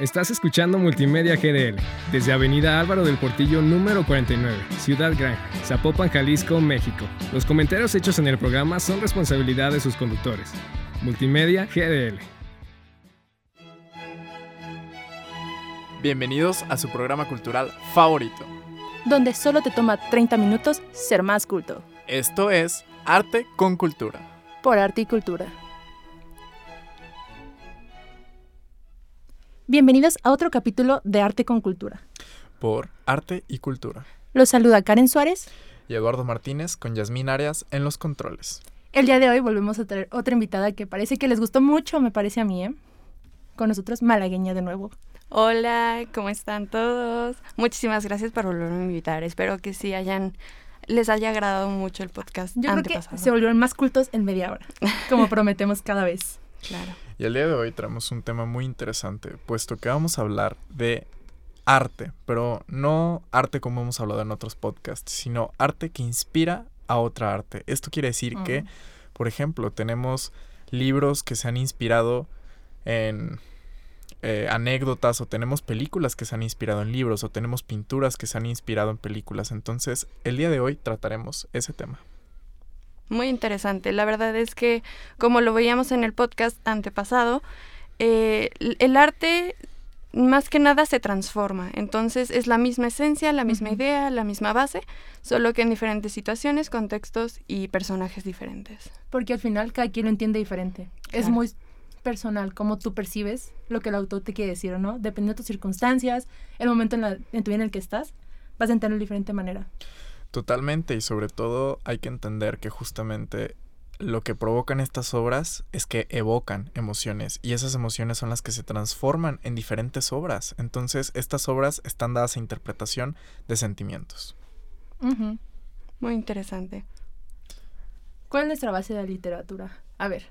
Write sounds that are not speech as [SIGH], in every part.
Estás escuchando Multimedia GDL desde Avenida Álvaro del Portillo número 49, Ciudad Gran, Zapopan, Jalisco, México. Los comentarios hechos en el programa son responsabilidad de sus conductores. Multimedia GDL. Bienvenidos a su programa cultural favorito. donde solo te toma 30 minutos ser más culto. Esto es Arte con Cultura. Por arte y cultura. Bienvenidos a otro capítulo de Arte con Cultura. Por Arte y Cultura. Los saluda Karen Suárez. Y Eduardo Martínez con Yasmín Arias en los controles. El día de hoy volvemos a traer otra invitada que parece que les gustó mucho, me parece a mí, ¿eh? Con nosotros, Malagueña de nuevo. Hola, ¿cómo están todos? Muchísimas gracias por volverme a invitar. Espero que sí hayan les haya agradado mucho el podcast Yo creo que se volvieron más cultos en media hora, como [LAUGHS] prometemos cada vez. Claro. Y el día de hoy traemos un tema muy interesante, puesto que vamos a hablar de arte, pero no arte como hemos hablado en otros podcasts, sino arte que inspira a otra arte. Esto quiere decir que, por ejemplo, tenemos libros que se han inspirado en eh, anécdotas o tenemos películas que se han inspirado en libros o tenemos pinturas que se han inspirado en películas. Entonces, el día de hoy trataremos ese tema. Muy interesante. La verdad es que, como lo veíamos en el podcast antepasado, eh, el arte más que nada se transforma. Entonces es la misma esencia, la misma idea, la misma base, solo que en diferentes situaciones, contextos y personajes diferentes. Porque al final cada quien lo entiende diferente. Es muy personal cómo tú percibes lo que el autor te quiere decir o no. Dependiendo de tus circunstancias, el momento en, la, en tu vida en el que estás, vas a entenderlo de diferente manera. Totalmente y sobre todo hay que entender que justamente lo que provocan estas obras es que evocan emociones y esas emociones son las que se transforman en diferentes obras. Entonces estas obras están dadas a interpretación de sentimientos. Muy interesante. ¿Cuál es nuestra base de literatura? A ver,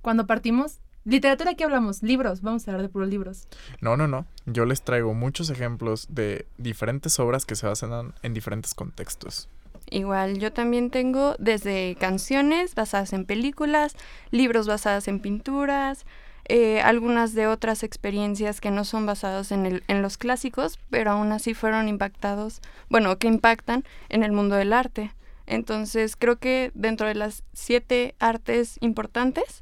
cuando partimos, literatura, ¿qué hablamos? Libros, vamos a hablar de puros libros. No, no, no. Yo les traigo muchos ejemplos de diferentes obras que se basan en diferentes contextos. Igual, yo también tengo desde canciones basadas en películas, libros basadas en pinturas, eh, algunas de otras experiencias que no son basadas en, el, en los clásicos, pero aún así fueron impactados, bueno, que impactan en el mundo del arte. Entonces, creo que dentro de las siete artes importantes,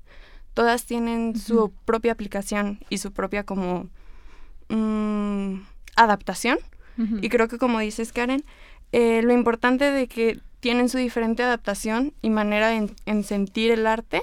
todas tienen su propia aplicación y su propia como mm, adaptación. Y creo que como dices, Karen, eh, lo importante de que tienen su diferente adaptación y manera en, en sentir el arte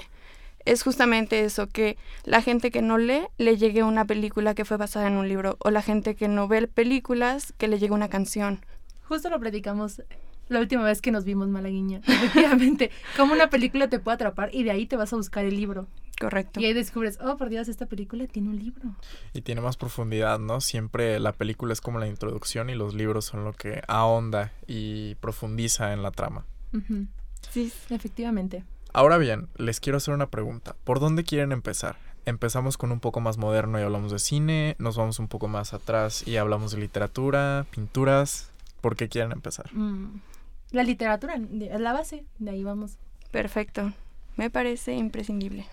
es justamente eso, que la gente que no lee le llegue una película que fue basada en un libro, o la gente que no ve películas que le llegue una canción. Justo lo platicamos la última vez que nos vimos, Malaguiña. [LAUGHS] Efectivamente, cómo una película te puede atrapar y de ahí te vas a buscar el libro. Correcto. Y ahí descubres, oh, por Dios, esta película tiene un libro. Y tiene más profundidad, ¿no? Siempre la película es como la introducción y los libros son lo que ahonda y profundiza en la trama. Sí, Efectivamente. Ahora bien, les quiero hacer una pregunta. ¿Por dónde quieren empezar? Empezamos con un poco más moderno y hablamos de cine, nos vamos un poco más atrás y hablamos de literatura, pinturas. ¿Por qué quieren empezar? Mm. La literatura es la base, de ahí vamos. perfecto. Me parece imprescindible.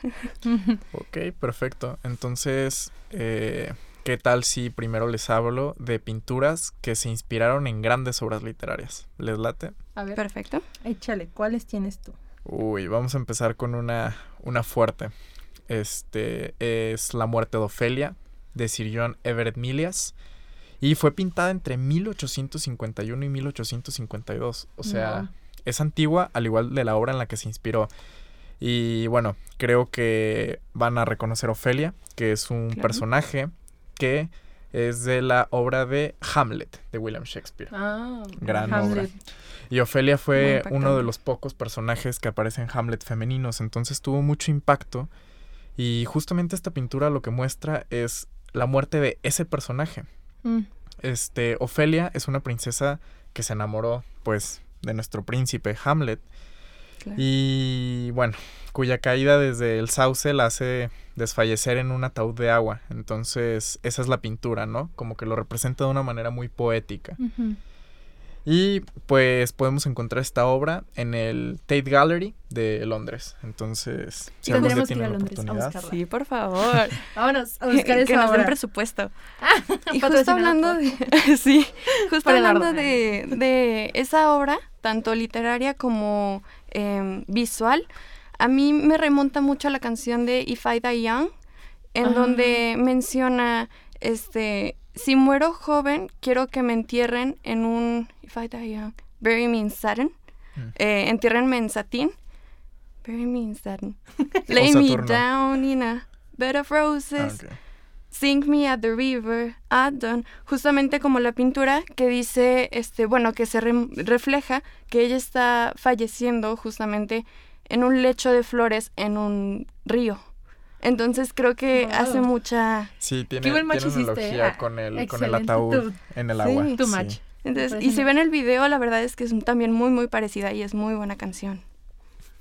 [LAUGHS] Ok, perfecto. Entonces, eh, ¿qué tal si primero les hablo de pinturas que se inspiraron en grandes obras literarias? ¿Les late? A ver, Perfecto. échale, ¿cuáles tienes tú? Uy, vamos a empezar con una, una fuerte. Este es La muerte de Ofelia, de Sir John Everett Milias. Y fue pintada entre 1851 y 1852. O sea, es antigua, al igual de la obra en la que se inspiró. Y bueno, creo que van a reconocer a Ofelia, que es un Claro. personaje que es de la obra de Hamlet, de William Shakespeare. Ah, Gran Hamlet. Y Ofelia fue uno de los pocos personajes que aparece en Hamlet femeninos, entonces tuvo mucho impacto. Y justamente esta pintura lo que muestra es la muerte de ese personaje. Mm, Este, Ofelia es una princesa que se enamoró, pues, de nuestro príncipe Hamlet. Claro. Y bueno, cuya caída desde el sauce la hace desfallecer en un ataúd de agua. Entonces, esa es la pintura, ¿no? Como que lo representa de una manera muy poética. Y pues podemos encontrar esta obra en el Tate Gallery de Londres. Entonces, si Y algún día tendremos que ir tienen a la Londres a oportunidad. buscarla. Sí, por favor. [LAUGHS] Vámonos a buscar [LAUGHS] que esa nos den obra. presupuesto. [LAUGHS] y Patrocinado justo hablando de sí, justo hablando de, de esa obra, tanto literaria como em, visual, a mí me remonta mucho a la canción de If I Die Young, en donde menciona este si muero joven, quiero que me entierren en un If I Die Young, bury me in satin, Mm. eh, entiérrenme en satín, bury me in satin, [LAUGHS] lay me down in a bed of roses. Ah, ok. Sink Me at the River, at dawn, justamente como la pintura que dice, este, bueno, que se rem- refleja que ella está falleciendo justamente en un lecho de flores en un río. Entonces creo que Wow. hace mucha... Sí, tiene, Qué buen match tiene hiciste, analogía ah, con el, con el ataúd en el Sí. agua. Too sí. much. Entonces, y si ven el video, la verdad es que es también muy, muy parecida y es muy buena canción.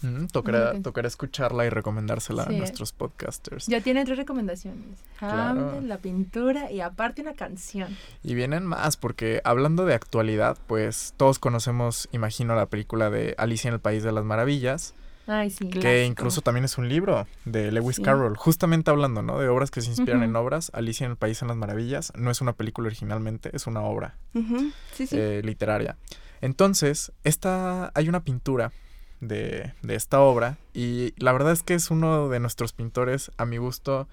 Mm, tocará, tocará escucharla y recomendársela Sí. a nuestros podcasters. Ya tiene tres recomendaciones. Claro. La pintura y aparte una canción. Y vienen más, porque hablando de actualidad, pues todos conocemos, imagino, la película de Alicia en el País de las Maravillas, Ay, sí. que Clásico. incluso también es un libro de Lewis Sí. Carroll. Justamente hablando, ¿no? De obras que se inspiran en obras. Alicia en el País de las Maravillas no es una película originalmente, es una obra sí. eh, literaria. Entonces, esta, hay una pintura de, de esta obra y la verdad es que es uno de nuestros pintores, a mi gusto,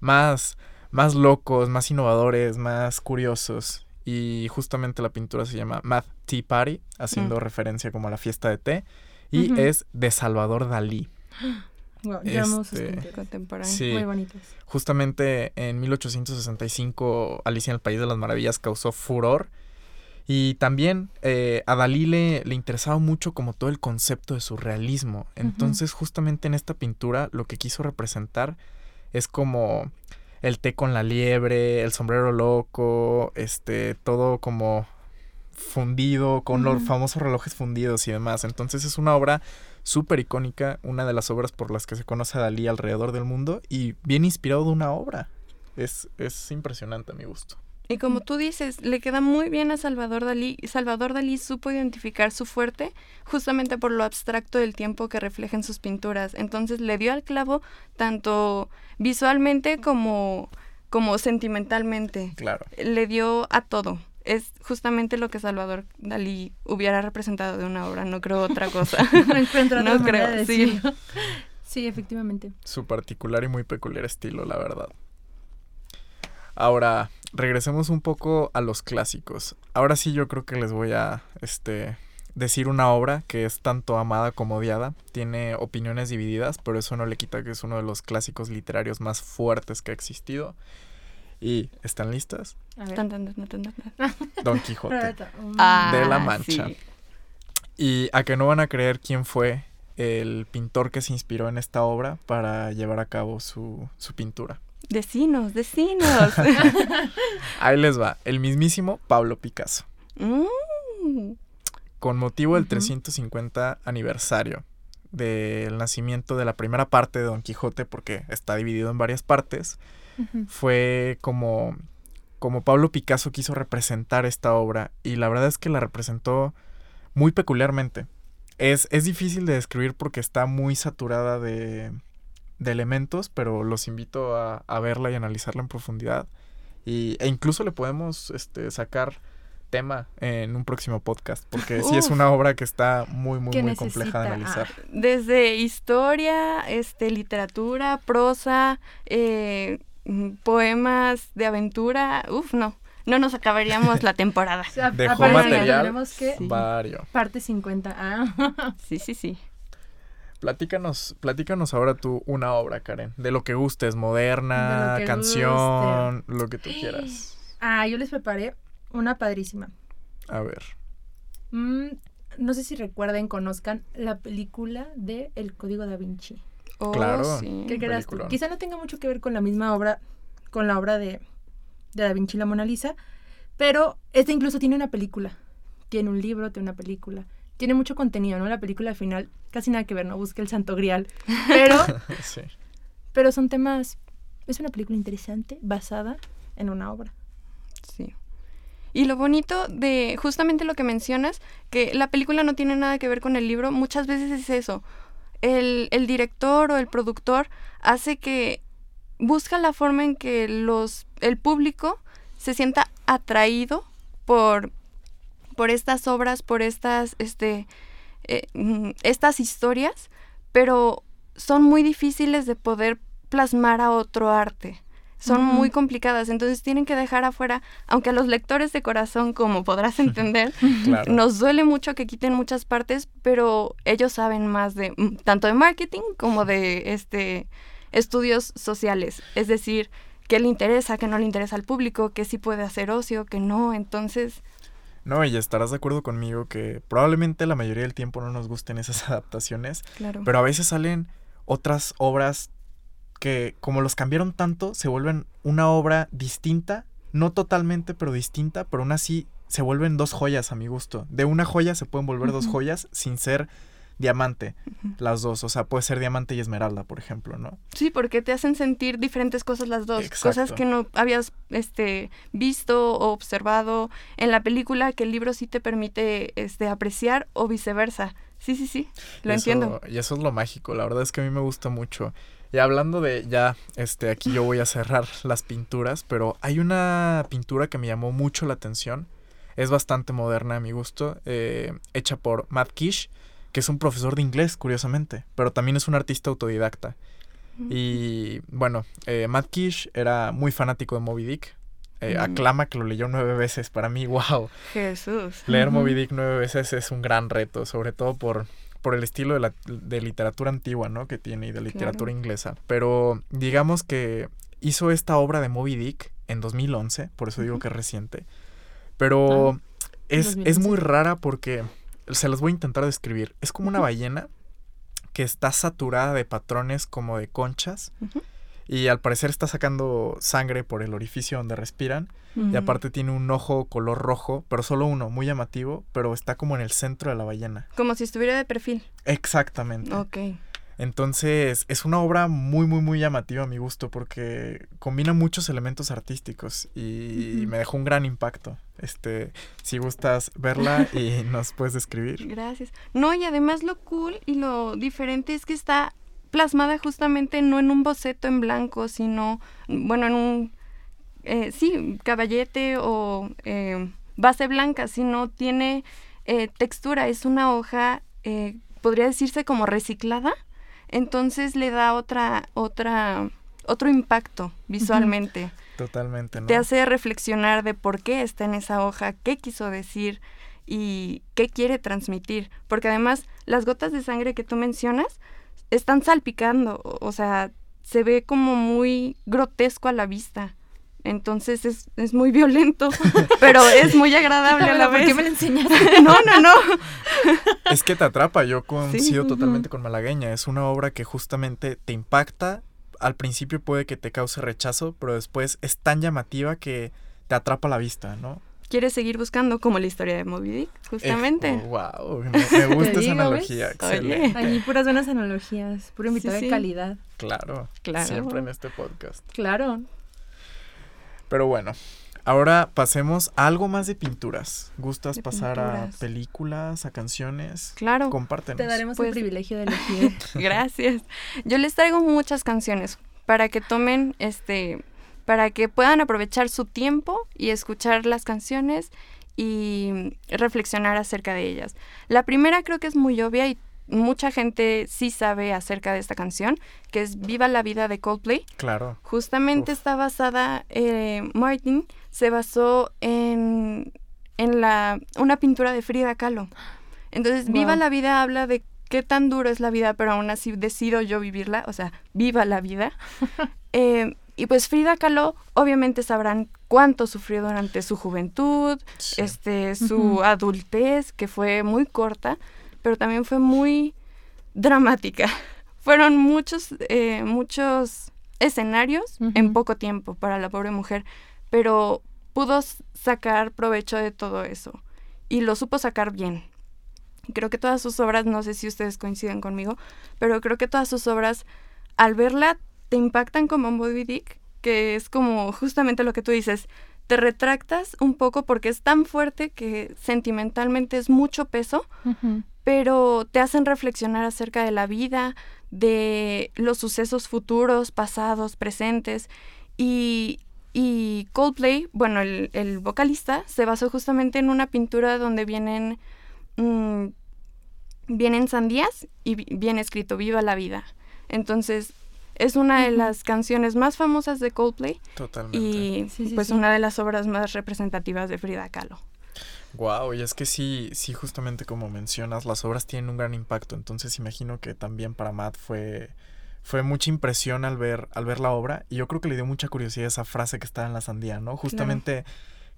más, más locos, más innovadores, más curiosos. Y justamente la pintura se llama Math Tea Party, haciendo Mm. referencia como a la fiesta de té. Y Ujú. es de Salvador Dalí. [GASPS] Wow, Este, pinturas. Contemporáneo. Sí. Muy bonitas. Justamente en 1865 Alicia en el País de las Maravillas causó furor y también eh, a Dalí le, le interesaba mucho como todo el concepto de surrealismo. Entonces justamente en esta pintura lo que quiso representar es como el té con la liebre, el sombrero loco, este, todo como fundido, con los famosos relojes fundidos y demás. Entonces es una obra súper icónica, una de las obras por las que se conoce a Dalí alrededor del mundo y bien inspirado de una obra. Es, es impresionante a mi gusto. Y como tú dices, le queda muy bien a Salvador Dalí. y Salvador Dalí supo identificar su fuerte justamente por lo abstracto del tiempo que refleja en sus pinturas. Entonces le dio al clavo tanto visualmente como, como sentimentalmente. Claro. Le dio a todo. Es justamente lo que Salvador Dalí hubiera representado de una obra, no creo otra [LAUGHS] cosa. No encuentro No otra creo, de sí. Sí, efectivamente. Su particular y muy peculiar estilo, la verdad. Ahora, regresemos un poco a los clásicos. Ahora sí yo creo que les voy a este decir una obra que es tanto amada como odiada. Tiene opiniones divididas, pero eso no le quita que es uno de los clásicos literarios más fuertes que ha existido. ¿Y están listas? Don Quijote. [LAUGHS] [LAUGHS] Mm. Ah, De la Mancha. sí. Y a que no van a creer quién fue el pintor que se inspiró en esta obra para llevar a cabo su, su pintura. Decinos, decinos. [LAUGHS] Ahí les va, el mismísimo Pablo Picasso, Mm. con motivo del Ujú. 350 aniversario del nacimiento de la primera parte de Don Quijote, porque está dividido en varias partes, fue como, como Pablo Picasso quiso representar esta obra y la verdad es que la representó muy peculiarmente. Es, es difícil de describir porque está muy saturada de, de elementos, pero los invito a, a verla y analizarla en profundidad. Y, e incluso le podemos este, sacar tema en un próximo podcast, porque sí es Uf. una obra que está muy, muy, muy compleja de analizar. Desde historia, este, literatura, prosa, eh, mm, poemas de aventura, uf, no, no nos acabaríamos la [LAUGHS] temporada. O sea, Dejó material. Tenemos que Sí. Vario. parte 50. Ah. Sí, sí, sí. Platícanos, platícanos ahora tú una obra, Karen, de lo que gustes, De moderna, lo que canción, lo que tú quieras. ah, yo les preparé una padrísima. A ver. Mm, no sé si recuerden, conozcan la película de El Código da Vinci. Oh, Claro. sí. ¿Qué creas tú? peliculón. Quizá no tenga mucho que ver con la misma obra, con la obra de, de Da Vinci y la Mona Lisa, pero esta incluso tiene una película. Tiene un libro, tiene una película. Tiene mucho contenido, ¿no? La película al final casi nada que ver, no busque el santo grial. Pero, [LAUGHS] sí. pero son temas... Es una película interesante basada en una obra. Sí. Y lo bonito de justamente lo que mencionas, que la película no tiene nada que ver con el libro, muchas veces es eso. El, el director o el productor hace que busca la forma en que los, el público se sienta atraído por, por estas obras, por estas, este, eh, mm, estas historias, pero son muy difíciles de poder plasmar a otro arte. Son muy complicadas, entonces tienen que dejar afuera, aunque a los lectores de corazón, como podrás entender, [LAUGHS] nos duele mucho que quiten muchas partes, pero ellos saben más de mm, tanto de marketing como de este estudios sociales, es decir, qué le interesa, qué no le interesa al público, qué sí puede hacer ocio, qué no, entonces... No, y estarás de acuerdo conmigo que probablemente la mayoría del tiempo no nos gusten esas [LAUGHS] adaptaciones, Claro. pero a veces salen otras obras que como los cambiaron tanto, se vuelven una obra distinta, no totalmente, pero distinta, pero aún así se vuelven dos joyas a mi gusto. De una joya se pueden volver dos joyas sin ser diamante, las dos, o sea, puede ser diamante y esmeralda, por ejemplo, ¿no? Sí, porque te hacen sentir diferentes cosas las dos, cosas que no habías este visto o observado en la película que el libro sí te permite este apreciar o viceversa. Sí, sí, sí, lo eso- entiendo. Y eso es lo mágico, la verdad es que a mí me gusta mucho. Y hablando de, ya, este, aquí yo voy a cerrar las pinturas, pero hay una pintura que me llamó mucho la atención. Es bastante moderna a mi gusto, eh, hecha por Matt Kish, que es un profesor de inglés, curiosamente, pero también es un artista autodidacta. Y bueno, eh, Matt Kish era muy fanático de Moby Dick. Eh. Aclama que lo leyó nueve veces. Para mí, [LAUGHS] wow. Jesús. Leer. Moby Dick nueve veces es un gran reto, sobre todo por, por el estilo de, la, de literatura antigua, ¿no? Que tiene y de literatura inglesa. Pero digamos que hizo esta obra de Moby Dick en 2011, por eso digo que es reciente. Pero es, es 2011. muy rara porque se las voy a intentar describir. Es como una ballena que está saturada de patrones como de conchas. Y al parecer está sacando sangre por el orificio donde respiran. Y aparte tiene un ojo color rojo, pero solo uno, muy llamativo, pero está como en el centro de la ballena. Como si estuviera de perfil. Exactamente. Ok. Entonces, es una obra muy, muy, muy llamativa a mi gusto porque combina muchos elementos artísticos y me dejó un gran impacto. Este, si gustas verla [LAUGHS] y nos puedes describir. Gracias. No, y además lo cool y lo diferente es que está plasmada justamente no en un boceto en blanco, sino, bueno, en un, eh, sí, caballete o eh, base blanca, sino tiene eh, textura, es una hoja, eh, podría decirse como reciclada, entonces le da otra, otra, otro impacto visualmente. Totalmente, ¿no? Te hace reflexionar de por qué está en esa hoja, qué quiso decir y qué quiere transmitir. Porque además las gotas de sangre que tú mencionas están salpicando, o o sea, se ve como muy grotesco a la vista. Entonces es, es muy violento, [LAUGHS] pero es muy agradable a la ¿Por vez. qué me lo enseñaste? [LAUGHS] No, no, no. Es que te atrapa, yo coincido ujú. totalmente con Malagueña. Es una obra que justamente te impacta. Al principio puede que te cause rechazo, pero después es tan llamativa que te atrapa la vista, ¿no? Quieres seguir buscando como la historia de Moby Dick, justamente. wow, me, me [LAUGHS] gusta esa digo, analogía. ¿ves? Excelente. Allí puras buenas analogías, puro invitado Sí, sí. de calidad. Claro, Claro. siempre en este podcast. Claro. Pero bueno, ahora pasemos a algo más de pinturas. ¿Gustas De pasar a películas, a canciones? Claro. Compártenos. Te daremos Pues- el privilegio de [LAUGHS] elegir. Gracias. Yo les traigo muchas canciones para que tomen este para que puedan aprovechar su tiempo y escuchar las canciones y reflexionar acerca de ellas. La primera creo que es muy obvia y mucha gente sí sabe acerca de esta canción, que es Viva la vida de Coldplay. Claro. Justamente Uf. está basada, eh, Martin se basó en, en la, una pintura de Frida Kahlo. Entonces, Viva la vida habla de qué tan duro es la vida, pero aún así decido yo vivirla, o sea, viva la vida. [LAUGHS] Eh, y pues Frida Kahlo, obviamente sabrán cuánto sufrió durante su juventud, Sí. este, su adultez, que fue muy corta, pero también fue muy dramática. [LAUGHS] Fueron muchos, eh, muchos escenarios en Ujú. poco tiempo para la pobre mujer, pero pudo sacar provecho de todo eso y lo supo sacar bien. Creo que todas sus obras, no sé si ustedes coinciden conmigo, pero creo que todas sus obras, al verla, te impactan como Moby Dick, que es como justamente lo que tú dices, te retractas un poco porque es tan fuerte que sentimentalmente es mucho peso, pero te hacen reflexionar acerca de la vida, de los sucesos futuros, pasados, presentes. Y, y Coldplay, bueno, el, vocalista, se basó justamente en una pintura donde vienen, mm, vienen sandías y viene escrito Viva la vida. Entonces, es una de las canciones más famosas de Coldplay. Totalmente. Y pues una de las obras más representativas de Frida Kahlo. Wow, y es que sí, sí, justamente como mencionas, las obras tienen un gran impacto. Entonces imagino que también para Matt fue, fue mucha impresión al ver, al ver la obra. Y yo creo que le dio mucha curiosidad esa frase que estaba en la sandía, ¿no? Justamente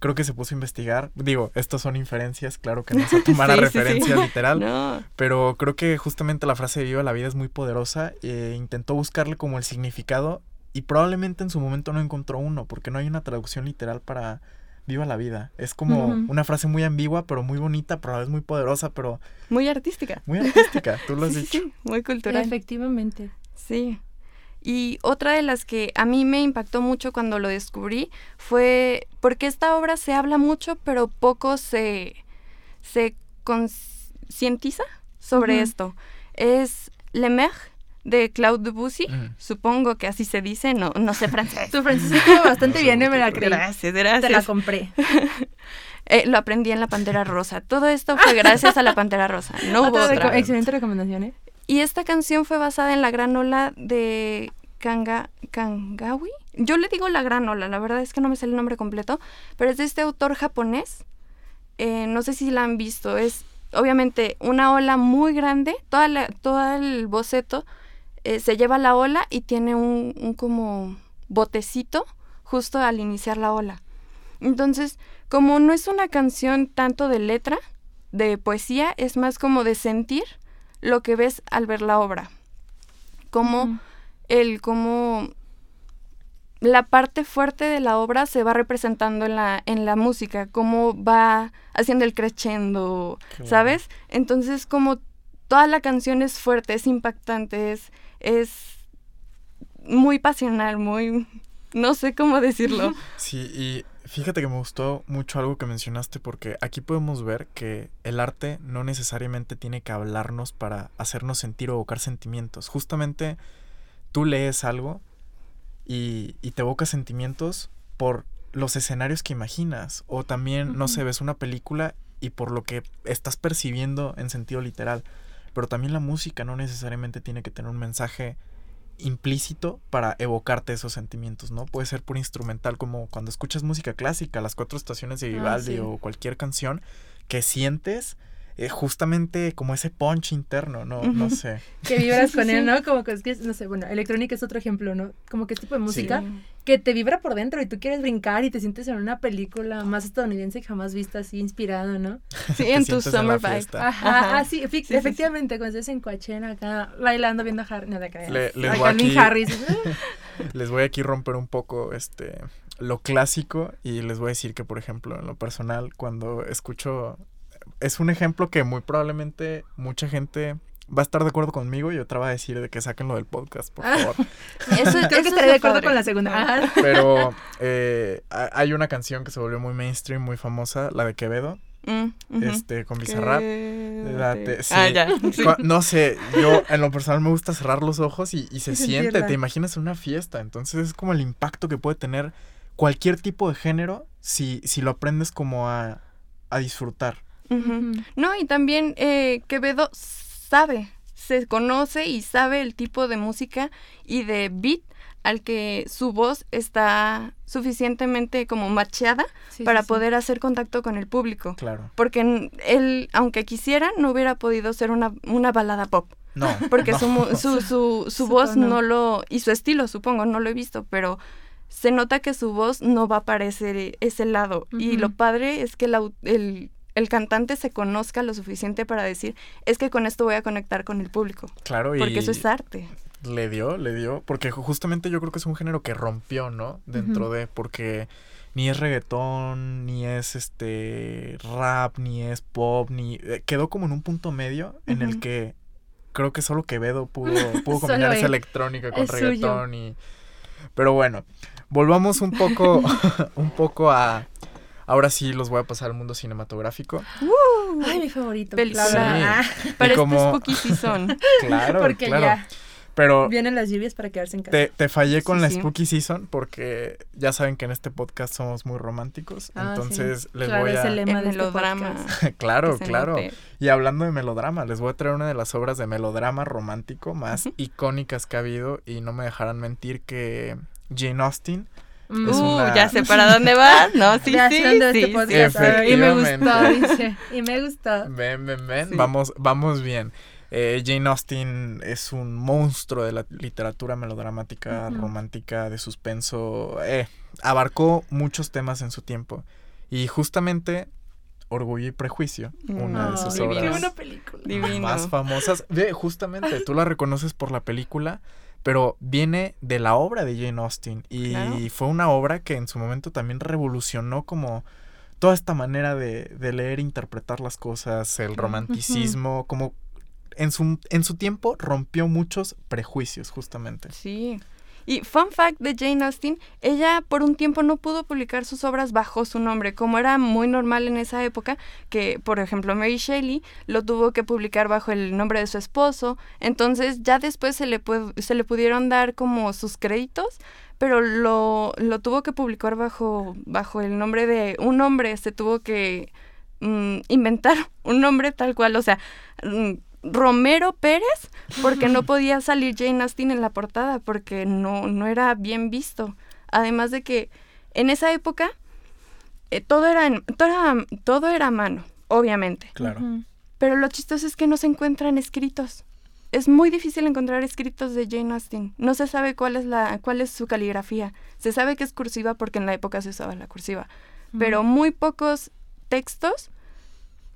creo que se puso a investigar. Digo, estas son inferencias, claro que no se [LAUGHS] tomara referencia literal. Pero creo que justamente la frase de viva la vida es muy poderosa. E intentó buscarle como el significado. Y probablemente en su momento no encontró uno, porque no hay una traducción literal para viva la vida. Es como una frase muy ambigua, pero muy bonita, pero a la vez muy poderosa, pero... Muy artística. Muy artística, tú lo [LAUGHS] has dicho. Sí, muy cultural. Efectivamente. Sí. Y otra de las que a mí me impactó mucho cuando lo descubrí fue porque esta obra se habla mucho, pero poco se, se concientiza sobre esto. Es Le Mer de Claude Debussy, supongo que así se dice, no, no sé francés. [LAUGHS] Tu francés estuvo bastante bien, me la creí. Gracias, gracias. Te la compré. [LAUGHS] Eh, lo aprendí en la Pantera Rosa. Todo esto fue gracias a la Pantera Rosa. No [LAUGHS] hubo otra. Excelente recomendación, ¿eh? Y esta canción fue basada en la gran ola de Kanga, Kangawi. Yo le digo la gran ola, la verdad es que no me sale el nombre completo, pero es de este autor japonés. Eh, no sé si la han visto. Es obviamente una ola muy grande. Toda todo el boceto eh, se lleva la ola y tiene un, un como botecito justo al iniciar la ola. Entonces, como no es una canción tanto de letra, de poesía, es más como de sentir lo que ves al ver la obra. Como el, como la parte fuerte de la obra se va representando en la, en la música, cómo va haciendo el crescendo, ¿sabes? Entonces, como toda la canción es fuerte, es impactante, es, es muy pasional, muy... no sé cómo decirlo. Sí, y Fíjate que me gustó mucho algo que mencionaste porque aquí podemos ver que el arte no necesariamente tiene que hablarnos para hacernos sentir o evocar sentimientos. Justamente tú lees algo y, te evoca sentimientos por los escenarios que imaginas o también, no sé, ves una película y por lo que estás percibiendo en sentido literal. Pero también la música no necesariamente tiene que tener un mensaje implícito para evocarte esos sentimientos, ¿no? Puede ser por instrumental, como cuando escuchas música clásica, las cuatro estaciones de ah, Vivaldi o cualquier canción que sientes eh, justamente como ese punch interno, ¿no? No sé. [LAUGHS] Que vibras con él, ¿no? Como que es que, no sé, bueno, electrónica es otro ejemplo, ¿no? Como que es tipo de música que te vibra por dentro y tú quieres brincar y te sientes en una película más estadounidense que jamás vista así inspirado, ¿no? [LAUGHS] Sí, en tu summer vibe. Ajá, ah, sí, efectivamente, cuando estás en Coachella acá bailando viendo a Harry, no, acá, [LAUGHS] les voy aquí, Harris. les voy aquí a romper un poco este lo clásico y les voy a decir que por ejemplo en lo personal cuando escucho es un ejemplo que muy probablemente mucha gente va a estar de acuerdo conmigo y otra va a decir de que saquen lo del podcast, por favor. [LAUGHS] eso, creo que estaré de acuerdo con la segunda. [LAUGHS] Pero eh, hay una canción que se volvió muy mainstream, muy famosa, la de Quevedo. Mm, este, con Bizarrap. ah, ya. [LAUGHS] No sé, yo en lo personal me gusta cerrar los ojos y, se siente, te imaginas una fiesta. Entonces es como el impacto que puede tener cualquier tipo de género si, si lo aprendes como a, a disfrutar. No, y también eh, Quevedo sabe, se conoce y sabe el tipo de música y de beat al que su voz está suficientemente como macheada para poder hacer contacto con el público. Claro. Porque él, aunque quisiera, no hubiera podido ser una, una balada pop. No. [LAUGHS] Porque Su, [LAUGHS] su, su, su, voz no lo... y su estilo, supongo, no lo he visto, pero se nota que su voz no va a parecer ese lado. Y lo padre es que el el cantante se conozca lo suficiente para decir, es que con esto voy a conectar con el público. Claro, y... Porque eso es arte. Le dio, le dio, porque justamente yo creo que es un género que rompió, ¿no? Dentro de, porque ni es reggaetón, ni es este rap, ni es pop, ni eh, quedó como en un punto medio en el que creo que solo Quevedo pudo, [LAUGHS] pudo combinar esa electrónica con reggaetón y pero bueno, volvamos un poco, [LAUGHS] un poco a... Ahora sí los voy a pasar al mundo cinematográfico. Ay, mi favorito. Película. Sí. Para Y [LAUGHS] como- este spooky season. [LAUGHS] Claro, Porque claro. ya Pero vienen las lluvias para quedarse en casa. te, te fallé con Sí, la sí. Spooky Season porque ya saben que en este podcast somos muy románticos. Ah, sí. entonces les Claro, voy es a... el lema El de este melodrama. podcast. [LAUGHS] claro, que se claro. Y hablando de melodrama, les voy a traer una de las obras de melodrama romántico más icónicas que ha habido y no me dejarán mentir que Jane Austen Uh, una- ya sé para dónde vas, ¿no? [LAUGHS] Sí, Ya sí, sé dónde sí, este sí. Y me gustó, dice. Y me gustó. Ven, ven, ven, Sí. vamos, vamos bien. Eh, Jane Austen es un monstruo de la literatura melodramática, romántica, de suspenso. eh, abarcó muchos temas en su tiempo. Y justamente Orgullo y Prejuicio, una de sus divino. obras buena película. Divino. más famosas. Justamente, tú la reconoces por la película, pero viene de la obra de Jane Austen. Y Claro. fue una obra que en su momento también revolucionó como toda esta manera de, de leer e interpretar las cosas, el romanticismo, como en su, en su tiempo rompió muchos prejuicios, justamente. Sí. Y fun fact de Jane Austen, ella por un tiempo no pudo publicar sus obras bajo su nombre, como era muy normal en esa época, que por ejemplo Mary Shelley lo tuvo que publicar bajo el nombre de su esposo, entonces ya después se le, se le pudieron dar como sus créditos, pero lo, lo tuvo que publicar bajo, bajo el nombre de un hombre, se tuvo que mm, inventar [LAUGHS] un nombre tal cual, o sea, mm, Romero Pérez, porque no [LAUGHS] podía salir Jane Austen en la portada, porque no, no era bien visto. Además de que en esa época eh, todo, era en- todo, era, todo era a mano, obviamente. Claro. Pero lo chistoso es que no se encuentran escritos. Es muy difícil encontrar escritos de Jane Austen. No se sabe cuál es la cuál es su caligrafía. Se sabe que es cursiva porque en la época se usaba la cursiva, pero muy pocos textos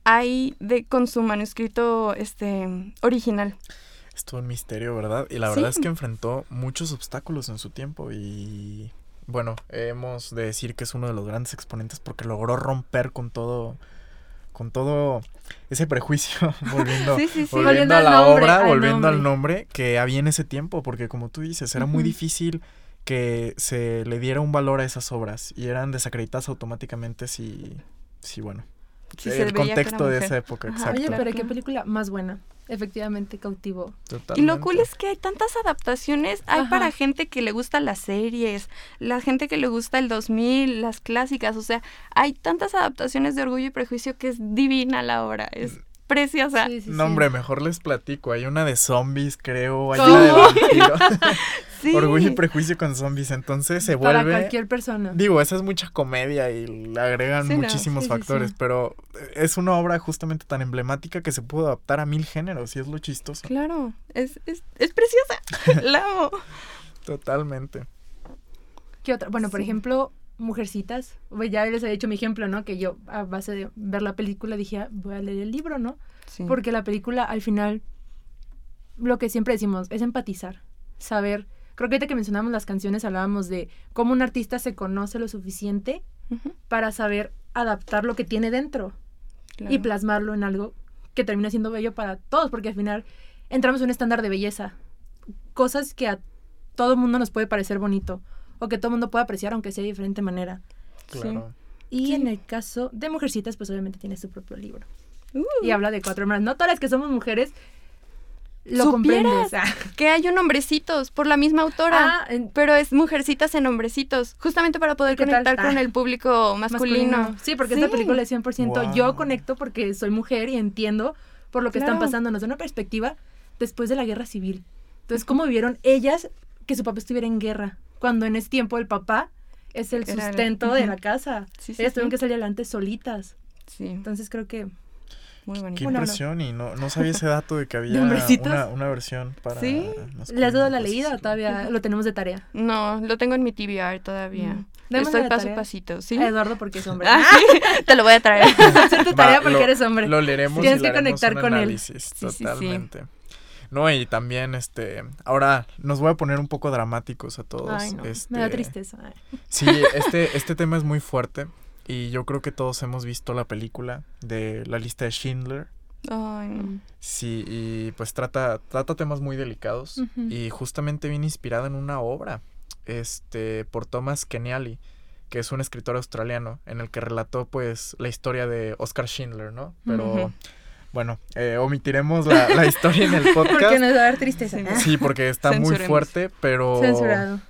hay de con su manuscrito este original. Es todo un misterio, ¿verdad? Y la Sí. verdad es que enfrentó muchos obstáculos en su tiempo y bueno, hemos de decir que es uno de los grandes exponentes porque logró romper con todo con todo ese prejuicio [LAUGHS] volviendo Sí, sí, sí. volviendo Volviendo a la nombre, obra, al volviendo al nombre. que había en ese tiempo, porque como tú dices, era muy difícil que se le diera un valor a esas obras y eran desacreditadas automáticamente si si bueno, Sí, el contexto de esa época, Ajá. exacto. Oye, pero qué película más buena. Efectivamente cautivó. Y lo cool Totalmente. es que hay tantas adaptaciones, hay Ajá. para gente que le gusta las series, la gente que le gusta el 2000, las clásicas, o sea, hay tantas adaptaciones de Orgullo y Prejuicio que es divina la obra, es preciosa. Sí, sí, No, sí. hombre, mejor les platico. Hay una de zombies, creo. Hay ¿Cómo? una de vampiros. [LAUGHS] [LAUGHS] Sí. Orgullo y prejuicio con zombies. Entonces se Para vuelve. cualquier persona. Digo, esa es mucha comedia y le agregan Sí, muchísimos sí, factores. sí. Pero es una obra justamente tan emblemática que se pudo adaptar a mil géneros y es lo chistoso. Claro, es, es, es preciosa, [LAUGHS] la amo. Totalmente. ¿Qué otra? Bueno, por ejemplo, Mujercitas. Pues Ya les había dicho mi ejemplo, ¿no? Que yo, a base de ver la película, dije, "Ah, voy a leer el libro, ¿no? Sí. Porque la película, al final, lo que siempre decimos, es empatizar. Saber. Creo que ahorita que mencionamos las canciones, hablábamos de cómo un artista se conoce lo suficiente para saber adaptar lo que tiene dentro claro. y plasmarlo en algo que termina siendo bello para todos, porque al final entramos en un estándar de belleza. Cosas que a todo mundo nos puede parecer bonito o que todo mundo puede apreciar, aunque sea de diferente manera. Sí. Y Sí. en el caso de Mujercitas, pues obviamente tiene su propio libro. Uh, Y habla de cuatro hermanas. No todas las que somos mujeres lo ¿Supieras? comprendes. Ah, [LAUGHS] que hay un hombrecitos por la misma autora. Ah, en- Pero es mujercitas en hombrecitos, justamente para poder conectar con Ah. el público masculino. Sí, porque esta película es 100%. Wow. Yo conecto porque soy mujer y entiendo por lo que están Claro. pasando. Nos da una perspectiva después de la guerra civil. Entonces, ¿cómo vivieron ellas que su papá estuviera en guerra? Cuando en ese tiempo el papá es el Era sustento de la casa. Sí, sí, ellas tuvieron que salir adelante solitas. Sí, Entonces, creo que muy bonito. Qué Bueno, no. impresión. Y no, no sabía ese dato de que [LAUGHS] había hombrecitos? una, una versión para. Sí. ¿le has dado la leída o pues, todavía lo tenemos de tarea? No, lo tengo en mi TBR todavía. Mm. Estoy paso a pasito, ¿sí? Eduardo porque es hombre. Ah, sí, te lo voy a traer. [LAUGHS] Hacer tu Va, tarea porque lo- eres hombre. Lo leeremos Tienes y que conectar un con él. análisis, Sí, sí, sí. totalmente. No, y también, este, ahora nos voy a poner un poco dramáticos a todos. Ay, no. este, Me da tristeza. Ay. Sí, este, este tema es muy fuerte y yo creo que todos hemos visto la película de la lista de Schindler. Ay, no. Sí, y pues trata, trata temas muy delicados y justamente viene inspirada en una obra este, por Thomas Keneally, que es un escritor australiano, en el que relató pues la historia de Oscar Schindler, ¿no? Pero bueno, eh, omitiremos la, la historia en el [LAUGHS] podcast. Porque nos va a dar tristeza. Sí. Sí, porque está [LAUGHS] muy fuerte, pero Censurado.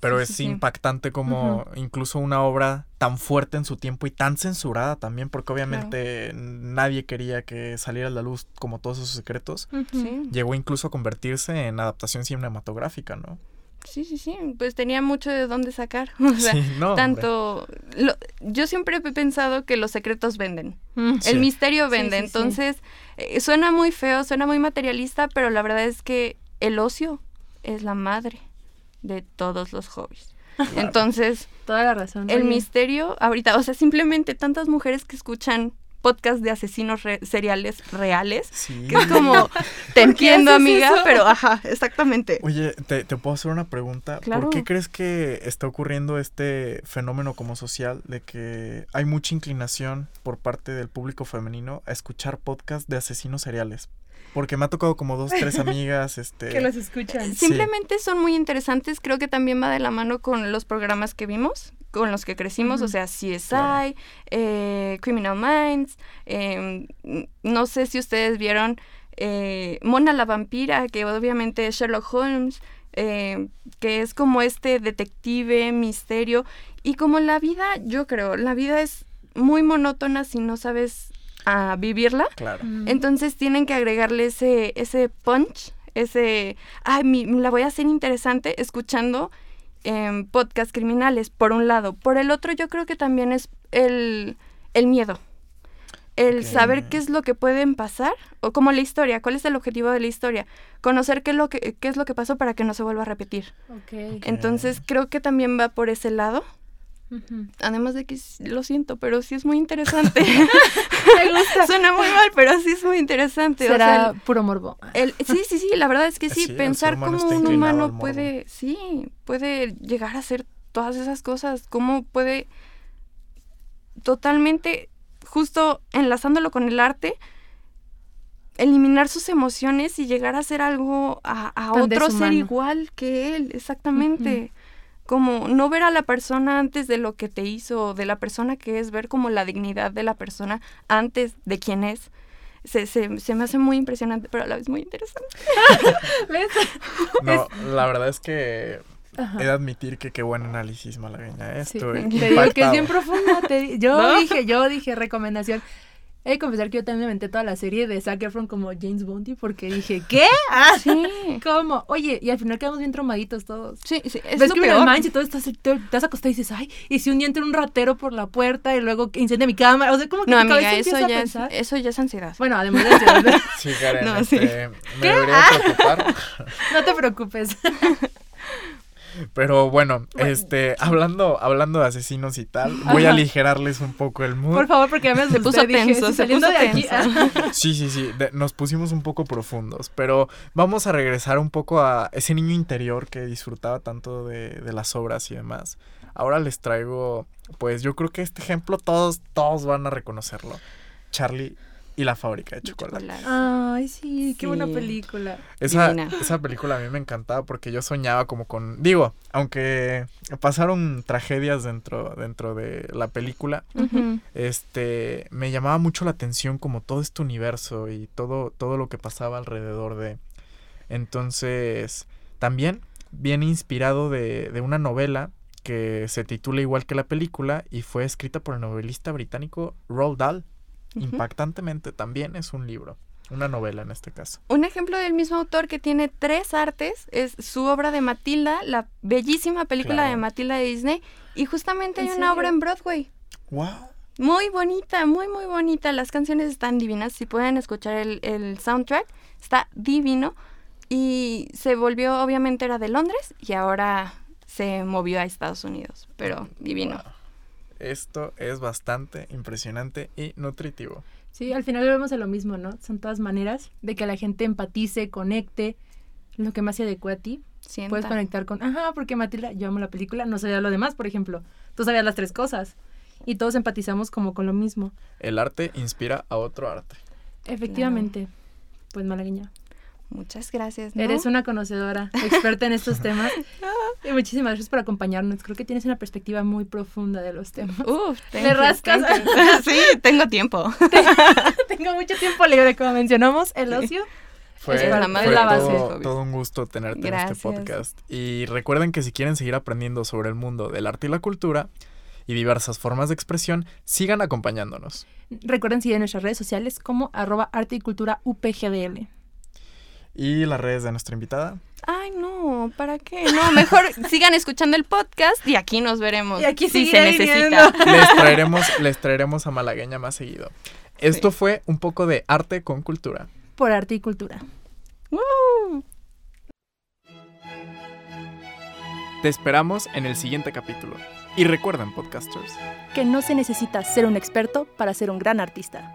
Pero Sí, es sí, sí. impactante como incluso una obra tan fuerte en su tiempo y tan censurada también, porque obviamente nadie quería que saliera a la luz como todos esos secretos. Sí. Llegó incluso a convertirse en adaptación cinematográfica, ¿no? Sí, sí, sí, pues tenía mucho de dónde sacar. [LAUGHS] O sea, sí, no. tanto... lo- yo siempre he pensado que los secretos venden. Mm. El misterio vende. sí, sí. Entonces, eh, suena muy feo, suena muy materialista, pero la verdad es que el ocio es la madre de todos los hobbies. Entonces, Toda la razón. el Oye, misterio, ahorita, o sea, simplemente tantas mujeres que escuchan podcast de asesinos re- seriales reales, Sí. que es como, [LAUGHS] te entiendo, amiga, eso? pero ajá, exactamente. Oye, te, te puedo hacer una pregunta. Claro. ¿Por qué crees que está ocurriendo este fenómeno como social de que hay mucha inclinación por parte del público femenino a escuchar podcasts de asesinos seriales? Porque me ha tocado como dos, tres [LAUGHS] amigas, este... Que los escuchan. Sí. Simplemente son muy interesantes, creo que también va de la mano con los programas que vimos, con los que crecimos, o sea, CSI, Claro. eh, Criminal Minds, eh, n- no sé si ustedes vieron eh, Mona la vampira, que obviamente es Sherlock Holmes, eh, que es como este detective, misterio, y como la vida, yo creo, la vida es muy monótona si no sabes ah, vivirla. Claro. Mm. Entonces tienen que agregarle ese, ese punch, ese, ay, mi- la voy a hacer interesante escuchando em, podcast criminales, por un lado. Por el otro, yo creo que también es el, el miedo. El saber qué es lo que pueden pasar, o como la historia, cuál es el objetivo de la historia. Conocer qué es lo que, qué es lo que pasó para que no se vuelva a repetir. Entonces creo que también va por ese lado. Además de que lo siento, pero sí es muy interesante. [LAUGHS] Me gusta. [LAUGHS] Suena muy mal, pero sí es muy interesante. O sea, Será puro morbo. El, sí, sí, sí, la verdad es que sí, Sí, pensar cómo un humano puede, sí, puede llegar a hacer todas esas cosas, cómo puede totalmente, justo enlazándolo con el arte, eliminar sus emociones y llegar a ser algo, a, otro ser igual que él, exactamente. Como no ver a la persona antes de lo que te hizo, de la persona que es, ver como la dignidad de la persona antes de quién es. Se, se, se me hace muy impresionante, pero a la vez muy interesante. [LAUGHS] ¿Ves? [LAUGHS] No, la verdad es que Ajá. he de admitir que qué buen análisis, Malagueña. Sí, Estoy te digo que es bien profundo. te di- yo ¿No? dije, yo dije recomendación. He de confesar que yo también me aventé toda la serie de Zac Efron como James Bondi porque dije, [LAUGHS] ¿qué? Ah, Sí. ¿Cómo? Oye, y al final quedamos bien traumaditos todos. Sí, sí, es Ves lo que peor. Minds y todo estás, te, te vas a acostar y dices, ay, y si un día entra un ratero por la puerta y luego incendia mi cámara, o sea, como que No, amiga, eso ya, es, eso ya es ansiedad. Bueno, además de ansiedad, [LAUGHS] Sí, Karen, No, sí. este, me debería de preocupar. [LAUGHS] no te preocupes. Pero bueno, Bueno. este, hablando, hablando de asesinos y tal, voy a aligerarles un poco el mood. Por favor, porque ya me asusté. puso dije, tenso, si se saliendo puso de aquí. tenso. Sí, sí, sí, de- nos pusimos un poco profundos, pero vamos a regresar un poco a ese niño interior que disfrutaba tanto de, de las obras y demás. Ahora les traigo, pues yo creo que este ejemplo todos, todos van a reconocerlo. Charlie y la fábrica de chocolate. Chocolate. Ay, sí, qué buena película. Esa, Divina. esa película a mí me encantaba porque yo soñaba como con, digo, aunque pasaron tragedias dentro, dentro de la película, este me llamaba mucho la atención como todo este universo y todo todo lo que pasaba alrededor de entonces también viene inspirado de, de una novela que se titula igual que la película y fue escrita por el novelista británico Roald Dahl Impactantemente también es un libro una novela en este caso Un ejemplo del mismo autor que tiene tres artes es su obra de Matilda, la bellísima película Claro. de Matilda de Disney, y justamente hay ¿En una obra en Broadway. wow Muy bonita, muy, muy bonita. Las canciones están divinas. Si pueden escuchar el, el soundtrack, está divino. Y se volvió, obviamente era de Londres y ahora se movió a Estados Unidos. Pero divino. Wow. Esto es bastante impresionante y nutritivo Sí, al final volvemos a lo mismo, ¿no? Son todas maneras de que la gente empatice, conecte, lo que más se adecue a ti. Sienta. Puedes conectar con, ajá, porque Matilda, yo amo la película, no sabía lo demás, por ejemplo. Tú sabías las tres cosas. Y todos empatizamos como con lo mismo. el arte inspira a otro arte Efectivamente. Pues malagueña. Muchas gracias. ¿no? Eres una conocedora, experta en estos temas. [LAUGHS] Y muchísimas gracias por acompañarnos. Creo que tienes una perspectiva muy profunda de los temas. Uf, Le rascas. [LAUGHS] sí, tengo tiempo. Tengo mucho tiempo libre, como mencionamos, el ocio. Fue, Es para fue la base. todo, todo un gusto tenerte en este podcast. Y recuerden que si quieren seguir aprendiendo sobre el mundo del arte y la cultura y diversas formas de expresión, sigan acompañándonos. Recuerden seguir en nuestras redes sociales como arroba arte y cultura UPGDL. Y las redes de nuestra invitada. Ay, no, ¿para qué? No, mejor [LAUGHS] sigan escuchando el podcast y aquí nos veremos. Y aquí si se necesita. Les traeremos, les traeremos a Malagueña más seguido. Esto fue un poco de arte con cultura. Por arte y cultura. Woo. Te esperamos en el siguiente capítulo. Y recuerden, podcasters. Que no se necesita ser un experto para ser un gran artista.